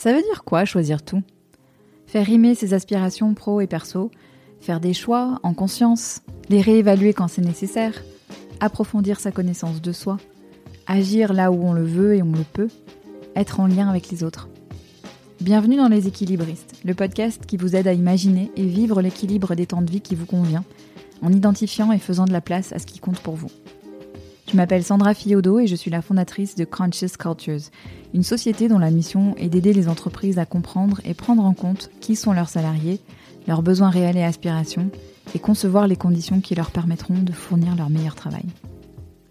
Ça veut dire quoi choisir tout? Faire rimer ses aspirations pro et perso, faire des choix en conscience, les réévaluer quand c'est nécessaire, approfondir sa connaissance de soi, agir là où on le veut et on le peut, être en lien avec les autres. Bienvenue dans Les Équilibristes, le podcast qui vous aide à imaginer et vivre l'équilibre des temps de vie qui vous convient, en identifiant et faisant de la place à ce qui compte pour vous. Je m'appelle Sandra Fiodo et je suis la fondatrice de Conscious Cultures, une société dont la mission est d'aider les entreprises à comprendre et prendre en compte qui sont leurs salariés, leurs besoins réels et aspirations, et concevoir les conditions qui leur permettront de fournir leur meilleur travail.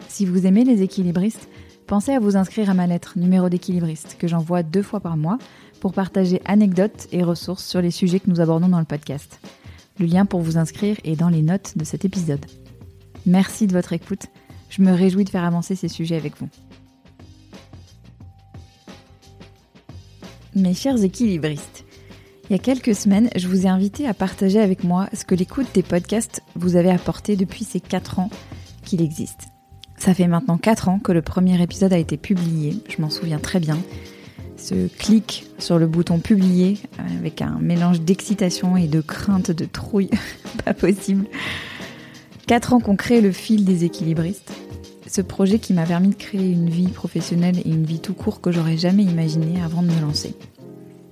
Si vous aimez les équilibristes, pensez à vous inscrire à ma lettre numéro d'équilibriste que j'envoie deux fois par mois pour partager anecdotes et ressources sur les sujets que nous abordons dans le podcast. Le lien pour vous inscrire est dans les notes de cet épisode. Merci de votre écoute je me réjouis de faire avancer ces sujets avec vous. Mes chers équilibristes, il y a quelques semaines, je vous ai invité à partager avec moi ce que l'écoute des podcasts vous avait apporté depuis ces 4 ans qu'il existe. Ça fait maintenant 4 ans que le premier épisode a été publié, je m'en souviens très bien. Ce clic sur le bouton publier avec un mélange d'excitation et de crainte de trouille, pas possible. 4 ans qu'on crée le fil des équilibristes. Ce projet qui m'a permis de créer une vie professionnelle et une vie tout court que j'aurais jamais imaginé avant de me lancer.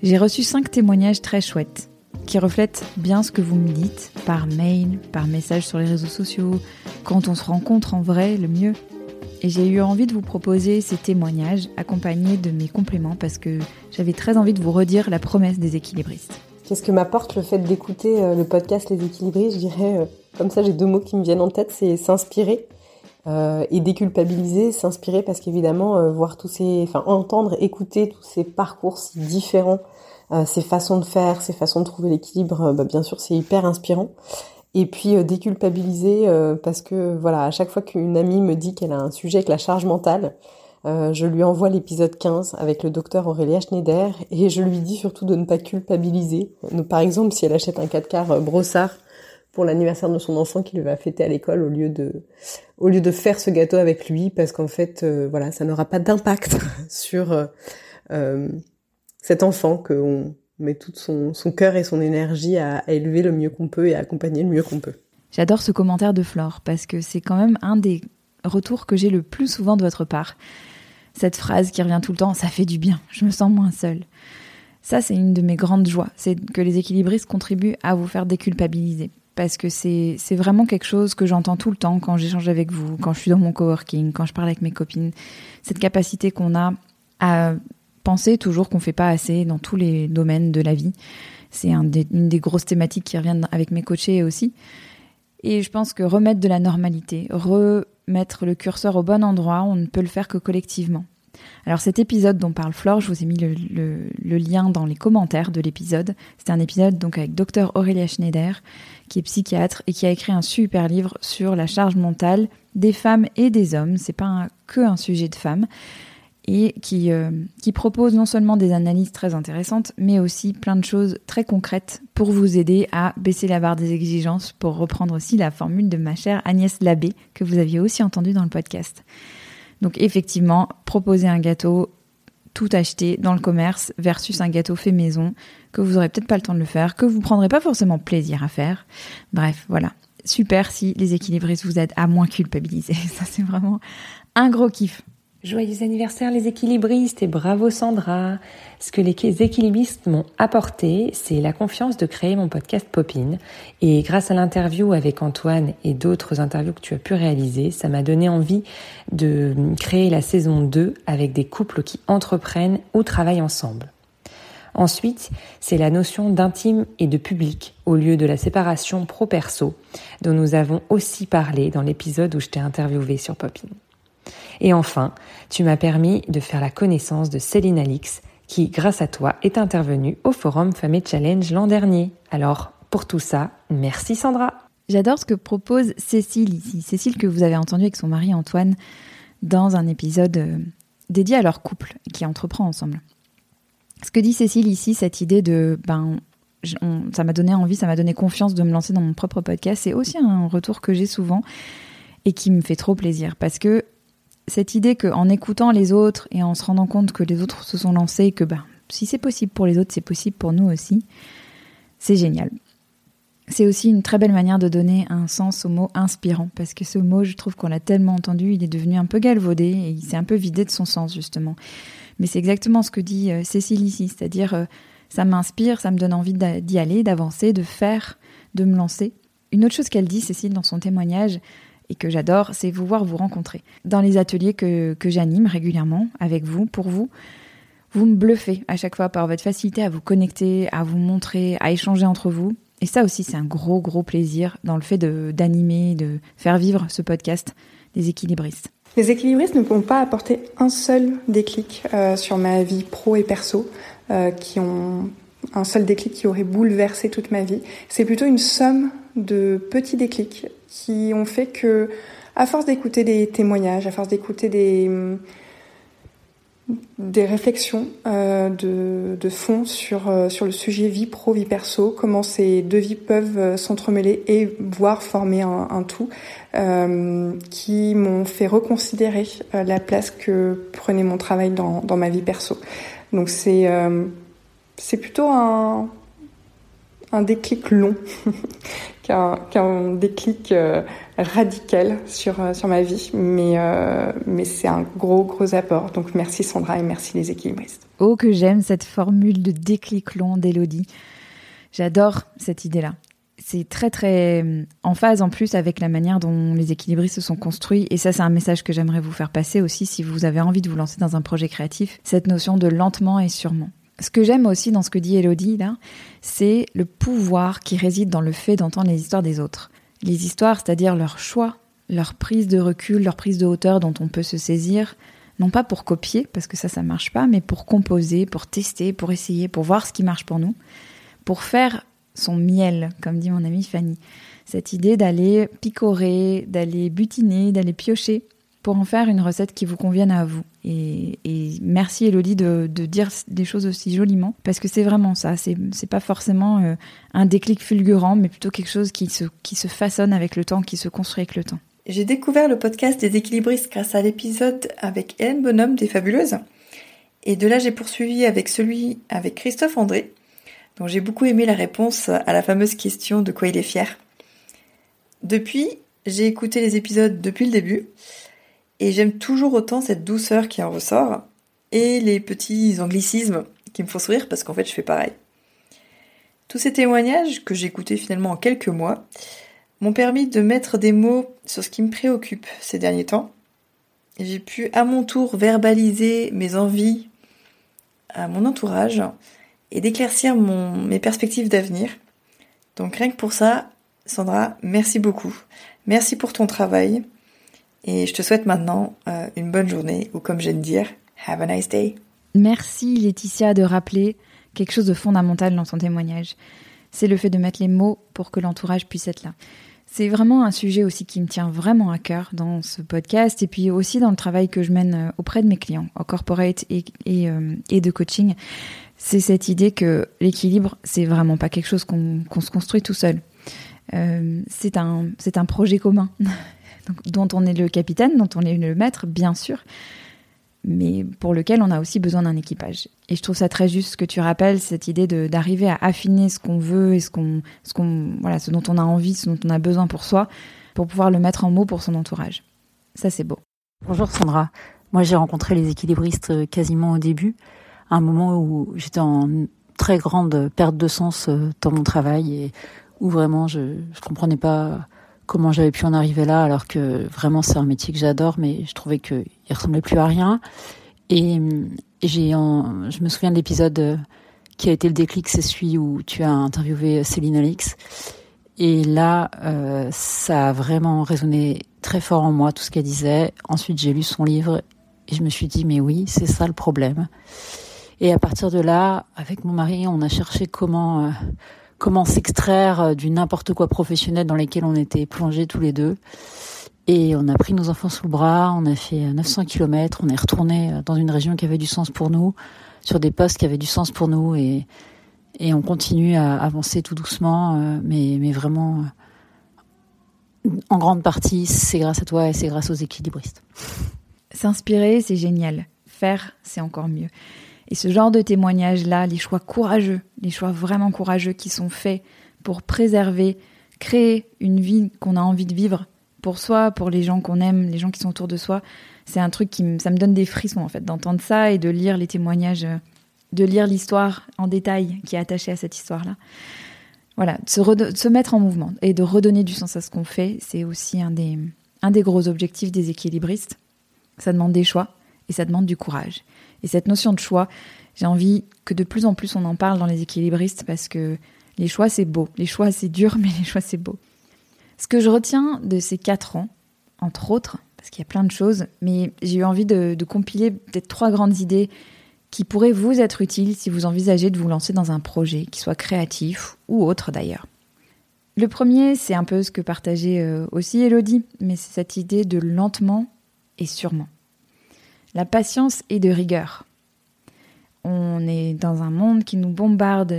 J'ai reçu 5 témoignages très chouettes qui reflètent bien ce que vous me dites par mail, par message sur les réseaux sociaux, quand on se rencontre en vrai, le mieux. Et j'ai eu envie de vous proposer ces témoignages accompagnés de mes compléments parce que j'avais très envie de vous redire la promesse des équilibristes. Qu'est-ce que m'apporte le fait d'écouter euh, le podcast Les Équilibristes Je dirais, euh, comme ça j'ai deux mots qui me viennent en tête, c'est s'inspirer euh, et déculpabiliser, s'inspirer parce qu'évidemment, voir tous ces, enfin entendre, écouter tous ces parcours si différents, ces façons de faire, ces façons de trouver l'équilibre, bah, bien sûr c'est hyper inspirant. Et puis déculpabiliser parce que voilà, à chaque fois qu'une amie me dit qu'elle a un sujet avec la charge mentale, euh, je lui envoie l'épisode 15 avec le docteur Aurélia Schneider et je lui dis surtout de ne pas culpabiliser. par exemple, si elle achète un 4 quarts euh, brossard pour l'anniversaire de son enfant qu'il va fêter à l'école au lieu de au lieu de faire ce gâteau avec lui parce qu'en fait euh, voilà ça n'aura pas d'impact sur cet enfant qu'on met tout son, son cœur et son énergie à, à élever le mieux qu'on peut et à accompagner le mieux qu'on peut. J'adore ce commentaire de Flore parce que c'est quand même un des retours que j'ai le plus souvent de votre part cette phrase qui revient tout le temps, ça fait du bien, je me sens moins seule. Ça, c'est une de mes grandes joies, c'est que les équilibristes contribuent à vous faire déculpabiliser. Parce que c'est vraiment quelque chose que j'entends tout le temps quand j'échange avec vous, quand je suis dans mon coworking, quand je parle avec mes copines. Cette capacité qu'on a à penser toujours qu'on fait pas assez dans tous les domaines de la vie. C'est un une des grosses thématiques qui reviennent avec mes coachés aussi. Et je pense que remettre de la normalité, remettre le curseur au bon endroit, on ne peut le faire que collectivement. Alors cet épisode dont parle Flore, je vous ai mis le, lien dans les commentaires de l'épisode. C'était un épisode donc avec Dr Aurélia Schneider, qui est psychiatre et qui a écrit un super livre sur la charge mentale des femmes et des hommes. C'est pas que un sujet de femmes et qui, euh, qui propose non seulement des analyses très intéressantes, mais aussi plein de choses très concrètes pour vous aider à baisser la barre des exigences, pour reprendre aussi la formule de ma chère Agnès Labbé, que vous aviez aussi entendu dans le podcast. Donc effectivement, proposer un gâteau tout acheté dans le commerce versus un gâteau fait maison, que vous aurez peut-être pas le temps de le faire, que vous prendrez pas forcément plaisir à faire. Bref, voilà. Super si les équilibristes vous aident à moins culpabiliser. Ça, c'est vraiment un gros kiff. Joyeux anniversaire les équilibristes et bravo Sandra. Ce que les équilibristes m'ont apporté, c'est la confiance de créer mon podcast Popine. Et grâce à l'interview avec Antoine et d'autres interviews que tu as pu réaliser, ça m'a donné envie de créer la saison 2 avec des couples qui entreprennent ou travaillent ensemble. Ensuite, c'est la notion d'intime et de public au lieu de la séparation pro-perso dont nous avons aussi parlé dans l'épisode où je t'ai interviewé sur Popine. Et enfin, tu m'as permis de faire la connaissance de Céline Alix, qui, grâce à toi, est intervenue au Forum Famille Challenge l'an dernier. Alors, pour tout ça, merci Sandra. J'adore ce que propose Cécile ici. Cécile que vous avez entendu avec son mari Antoine dans un épisode euh, dédié à leur couple qui entreprend ensemble. Ce que dit Cécile ici, cette idée de ben ça m'a donné envie, ça m'a donné confiance de me lancer dans mon propre podcast, c'est aussi un retour que j'ai souvent et qui me fait trop plaisir parce que cette idée qu'en écoutant les autres et en se rendant compte que les autres se sont lancés, que bah, si c'est possible pour les autres, c'est possible pour nous aussi. C'est génial. C'est aussi une très belle manière de donner un sens au mot inspirant, parce que ce mot, je trouve qu'on l'a tellement entendu, il est devenu un peu galvaudé et il s'est un peu vidé de son sens, justement. Mais c'est exactement ce que dit euh, Cécile ici, c'est-à-dire euh, ça m'inspire, ça me donne envie d'y aller, d'avancer, de faire, de me lancer. Une autre chose qu'elle dit, Cécile, dans son témoignage, et que j'adore, c'est vous voir vous rencontrer. Dans les ateliers que, que j'anime régulièrement avec vous, pour vous, vous me bluffez à chaque fois par votre facilité à vous connecter, à vous montrer, à échanger entre vous. Et ça aussi, c'est un gros, gros plaisir dans le fait d'animer, de, faire vivre ce podcast des équilibristes. Les équilibristes ne pourront pas apporter un seul déclic euh, sur ma vie pro et perso, euh, qui ont un seul déclic qui aurait bouleversé toute ma vie. C'est plutôt une somme de petits déclics qui ont fait que, à force d'écouter des témoignages, à force d'écouter des des réflexions euh, de, de, fond sur, euh, sur le sujet vie pro, vie perso, comment ces deux vies peuvent euh, s'entremêler et voire former un, un tout, qui m'ont fait reconsidérer la place que prenait mon travail dans, dans ma vie perso. Donc c'est c'est plutôt un, un déclic long qu'un déclic euh, radical sur, euh, sur ma vie, mais, euh, mais c'est un gros, gros apport. Donc merci Sandra et merci les équilibristes. Oh, que j'aime cette formule de déclic long d'Elodie. J'adore cette idée-là. C'est très, très en phase en plus avec la manière dont les équilibristes se sont construits. Et ça, c'est un message que j'aimerais vous faire passer aussi si vous avez envie de vous lancer dans un projet créatif. Cette notion de lentement et sûrement. Ce que j'aime aussi dans ce que dit Elodie, là, c'est le pouvoir qui réside dans le fait d'entendre les histoires des autres. Les histoires, c'est-à-dire leur choix, leur prise de recul, leur prise de hauteur dont on peut se saisir, non pas pour copier, parce que ça, ça marche pas, mais pour composer, pour tester, pour essayer, pour voir ce qui marche pour nous, pour faire son miel, comme dit mon amie Fanny. Cette idée d'aller picorer, d'aller butiner, d'aller piocher pour en faire une recette qui vous convienne à vous. Et, merci Elodie de, dire des choses aussi joliment, parce que c'est vraiment ça. C'est, pas forcément euh, un déclic fulgurant, mais plutôt quelque chose qui se, qui se façonne avec le temps, qui se construit avec le temps. J'ai découvert le podcast des équilibristes grâce à l'épisode avec Hélène Bonhomme des Fabuleuses. Et de là, j'ai poursuivi avec celui avec Christophe André, dont j'ai beaucoup aimé la réponse à la fameuse question de quoi il est fier. Depuis, j'ai écouté les épisodes depuis le début et j'aime toujours autant cette douceur qui en ressort et les petits anglicismes qui me font sourire parce qu'en fait je fais pareil. Tous ces témoignages que j'ai écoutés finalement en quelques mois m'ont permis de mettre des mots sur ce qui me préoccupe ces derniers temps. J'ai pu à mon tour verbaliser mes envies à mon entourage et d'éclaircir mes perspectives d'avenir. Donc rien que pour ça, Sandra, merci beaucoup. Merci pour ton travail. Et je te souhaite maintenant euh, une bonne journée ou comme j'aime dire, have a nice day. Merci Laetitia de rappeler quelque chose de fondamental dans son témoignage. C'est le fait de mettre les mots pour que l'entourage puisse être là. C'est vraiment un sujet aussi qui me tient vraiment à cœur dans ce podcast et puis aussi dans le travail que je mène euh, auprès de mes clients, en corporate euh, et de coaching. C'est cette idée que l'équilibre, c'est vraiment pas quelque chose qu'on se construit tout seul. Euh, c'est un, un projet commun dont on est le capitaine, dont on est le maître, bien sûr, mais pour lequel on a aussi besoin d'un équipage. Et je trouve ça très juste ce que tu rappelles, cette idée d'arriver à affiner ce qu'on veut et ce qu'on, ce qu'on, voilà, ce dont on a envie, ce dont on a besoin pour soi, pour pouvoir le mettre en mots pour son entourage. Ça, c'est beau. Bonjour Sandra. Moi, j'ai rencontré les équilibristes euh, quasiment au début, à un moment où j'étais en très grande perte de sens euh, dans mon travail et où vraiment je, je comprenais pas comment j'avais pu en arriver là alors que vraiment c'est un métier que j'adore mais je trouvais qu'il ressemblait plus à rien. Et, j'ai je me souviens de l'épisode qui a été le déclic c'est celui où tu as interviewé Céline Alix et là euh, ça a vraiment résonné très fort en moi tout ce qu'elle disait. Ensuite j'ai lu son livre et je me suis dit mais oui c'est ça le problème. Et à partir de là avec mon mari on a cherché comment euh, comment s'extraire euh, du n'importe quoi professionnel dans lequel on était plongés tous les deux. Et on a pris nos enfants sous le bras, on a fait 900 km, on est retourné euh, dans une région qui avait du sens pour nous, sur des postes qui avaient du sens pour nous, et, et on continue à avancer tout doucement, euh, mais, mais vraiment, en grande partie, c'est grâce à toi et c'est grâce aux équilibristes. S'inspirer, c'est génial. Faire, c'est encore mieux. Et ce genre de témoignages-là, les choix courageux, les choix vraiment courageux qui sont faits pour préserver, créer une vie qu'on a envie de vivre pour soi, pour les gens qu'on aime, les gens qui sont autour de soi, c'est un truc qui me, ça me donne des frissons en fait d'entendre ça et de lire les témoignages, de lire l'histoire en détail qui est attachée à cette histoire-là. Voilà, de se, se, mettre en mouvement et de redonner du sens à ce qu'on fait, c'est aussi un des, un des gros objectifs des équilibristes. Ça demande des choix et ça demande du courage. Et cette notion de choix, j'ai envie que de plus en plus on en parle dans les équilibristes parce que les choix c'est beau, les choix c'est dur, mais les choix c'est beau. Ce que je retiens de ces quatre ans, entre autres, parce qu'il y a plein de choses, mais j'ai eu envie de, compiler peut-être trois grandes idées qui pourraient vous être utiles si vous envisagez de vous lancer dans un projet, qui soit créatif ou autre d'ailleurs. Le premier, c'est un peu ce que partageait euh, aussi Elodie, mais c'est cette idée de lentement et sûrement. La patience et de rigueur. On est dans un monde qui nous bombarde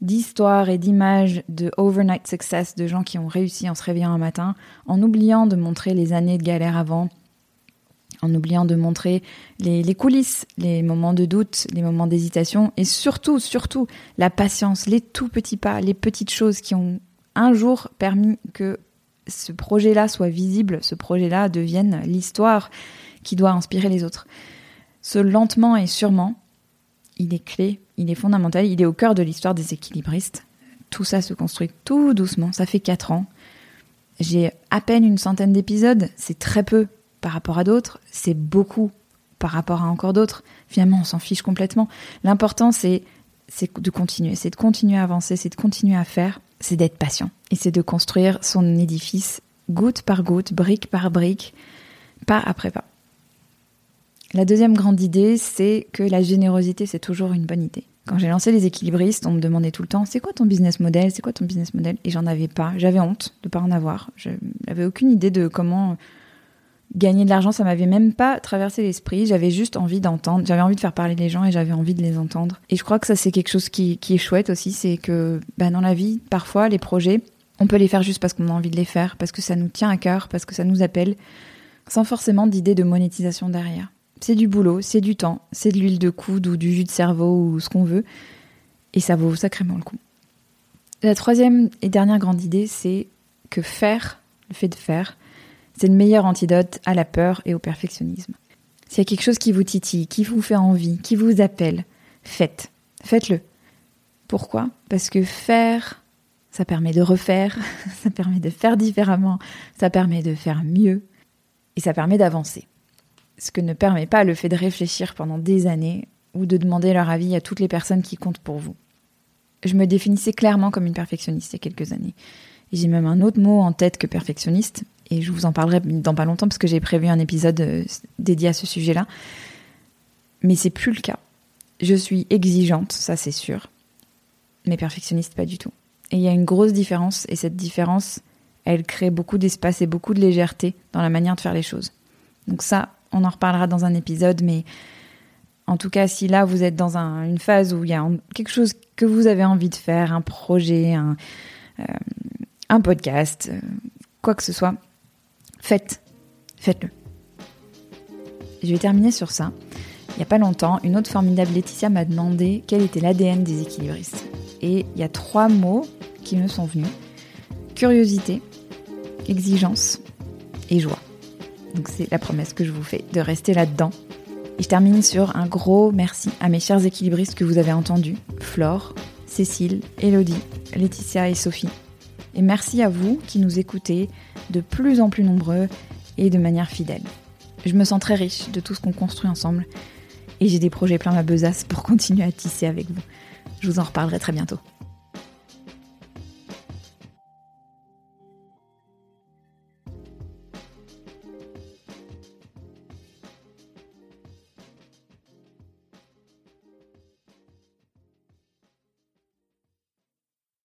d'histoires et d'images de overnight success, de gens qui ont réussi en se réveillant un matin, en oubliant de montrer les années de galère avant, en oubliant de montrer les, les coulisses, les moments de doute, les moments d'hésitation, et surtout, surtout, la patience, les tout petits pas, les petites choses qui ont un jour permis que ce projet-là soit visible, ce projet-là devienne l'histoire qui doit inspirer les autres. Ce lentement et sûrement, il est clé, il est fondamental, il est au cœur de l'histoire des équilibristes. Tout ça se construit tout doucement, ça fait 4 ans. J'ai à peine une centaine d'épisodes, c'est très peu par rapport à d'autres, c'est beaucoup par rapport à encore d'autres. Finalement, on s'en fiche complètement. L'important, c'est de continuer, c'est de continuer à avancer, c'est de continuer à faire, c'est d'être patient. Et c'est de construire son édifice goutte par goutte, brique par brique, pas après pas. La deuxième grande idée, c'est que la générosité, c'est toujours une bonne idée. Quand j'ai lancé les équilibristes, on me demandait tout le temps, c'est quoi ton business model? C'est quoi ton business model? Et j'en avais pas. J'avais honte de pas en avoir. Je n'avais aucune idée de comment gagner de l'argent. Ça m'avait même pas traversé l'esprit. J'avais juste envie d'entendre. J'avais envie de faire parler les gens et j'avais envie de les entendre. Et je crois que ça, c'est quelque chose qui, est chouette aussi. C'est que bah, dans la vie, parfois, les projets, on peut les faire juste parce qu'on a envie de les faire, parce que ça nous tient à cœur, parce que ça nous appelle, sans forcément d'idée de monétisation derrière. C'est du boulot, c'est du temps, c'est de l'huile de coude ou du jus de cerveau ou ce qu'on veut. Et ça vaut sacrément le coup. La troisième et dernière grande idée, c'est que faire, le fait de faire, c'est le meilleur antidote à la peur et au perfectionnisme. S'il y a quelque chose qui vous titille, qui vous fait envie, qui vous appelle, faites. Faites-le. Pourquoi? Parce que faire, ça permet de refaire, ça permet de faire différemment, ça permet de faire mieux et ça permet d'avancer ce que ne permet pas le fait de réfléchir pendant des années ou de demander leur avis à toutes les personnes qui comptent pour vous. Je me définissais clairement comme une perfectionniste il y a quelques années. J'ai même un autre mot en tête que perfectionniste, et je vous en parlerai dans pas longtemps parce que j'ai prévu un épisode euh, dédié à ce sujet-là. Mais c'est plus le cas. Je suis exigeante, ça c'est sûr, mais perfectionniste pas du tout. Et il y a une grosse différence, et cette différence, elle crée beaucoup d'espace et beaucoup de légèreté dans la manière de faire les choses. Donc ça, on en reparlera dans un épisode, mais en tout cas, si là vous êtes dans une phase où il y a quelque chose que vous avez envie de faire, un projet, un, euh, podcast, euh, quoi que ce soit, faites, faites-le. Je vais terminer sur ça. Il n'y a pas longtemps, une autre formidable Laetitia m'a demandé quel était l'ADN des équilibristes. Et il y a trois mots qui me sont venus. Curiosité, exigence et joie. Donc c'est la promesse que je vous fais de rester là-dedans. Et je termine sur un gros merci à mes chers équilibristes que vous avez entendus, Flore, Cécile, Elodie, Laetitia et Sophie. Et merci à vous qui nous écoutez de plus en plus nombreux et de manière fidèle. Je me sens très riche de tout ce qu'on construit ensemble et j'ai des projets plein ma besace pour continuer à tisser avec vous. Je vous en reparlerai très bientôt.